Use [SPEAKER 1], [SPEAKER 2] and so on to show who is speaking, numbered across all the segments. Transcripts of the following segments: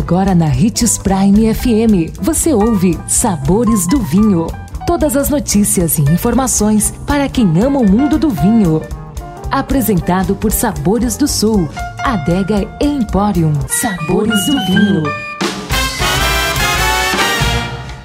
[SPEAKER 1] Agora na Ritz Prime FM, você ouve Sabores do Vinho. Todas as notícias e informações para quem ama o mundo do vinho. Apresentado por Sabores do Sul, Adega Emporium. Sabores do Vinho.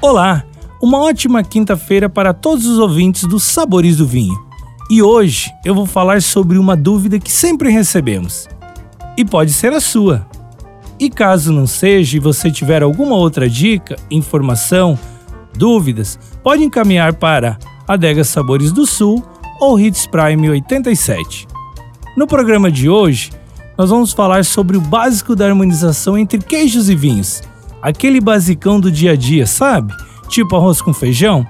[SPEAKER 2] Olá, uma ótima quinta-feira para todos os ouvintes dos Sabores do Vinho. E hoje eu vou falar sobre uma dúvida que sempre recebemos. E pode ser a sua. E caso não seja e você tiver alguma outra dica, informação, dúvidas, pode encaminhar para Adega Sabores do Sul ou Hits Prime 87. No programa de hoje, nós vamos falar sobre o básico da harmonização entre queijos e vinhos. Aquele basicão do dia a dia, sabe? Tipo arroz com feijão.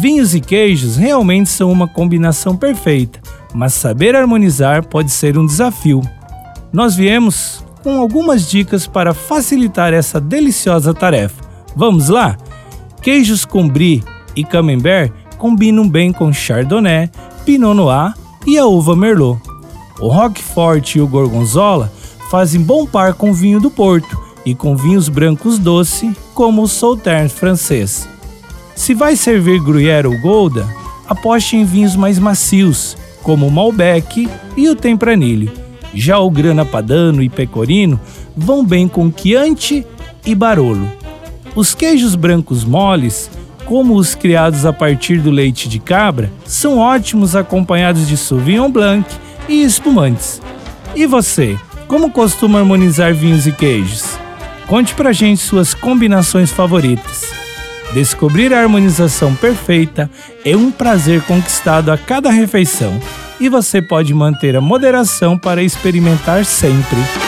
[SPEAKER 2] Vinhos e queijos realmente são uma combinação perfeita, mas saber harmonizar pode ser um desafio. Nós viemos com algumas dicas para facilitar essa deliciosa tarefa. Vamos lá? Queijos com brie e camembert combinam bem com chardonnay, pinot noir e a uva merlot. O roquefort e o gorgonzola fazem bom par com vinho do Porto e com vinhos brancos doce, como o Sautern francês. Se vai servir Gruyère ou Golda, aposte em vinhos mais macios, como o Malbec e o Tempranillo já o grana padano e pecorino vão bem com Chianti e Barolo. Os queijos brancos moles, como os criados a partir do leite de cabra, são ótimos acompanhados de Sauvignon Blanc e espumantes. E você, como costuma harmonizar vinhos e queijos? Conte pra gente suas combinações favoritas. Descobrir a harmonização perfeita é um prazer conquistado a cada refeição e você pode manter a moderação para experimentar sempre.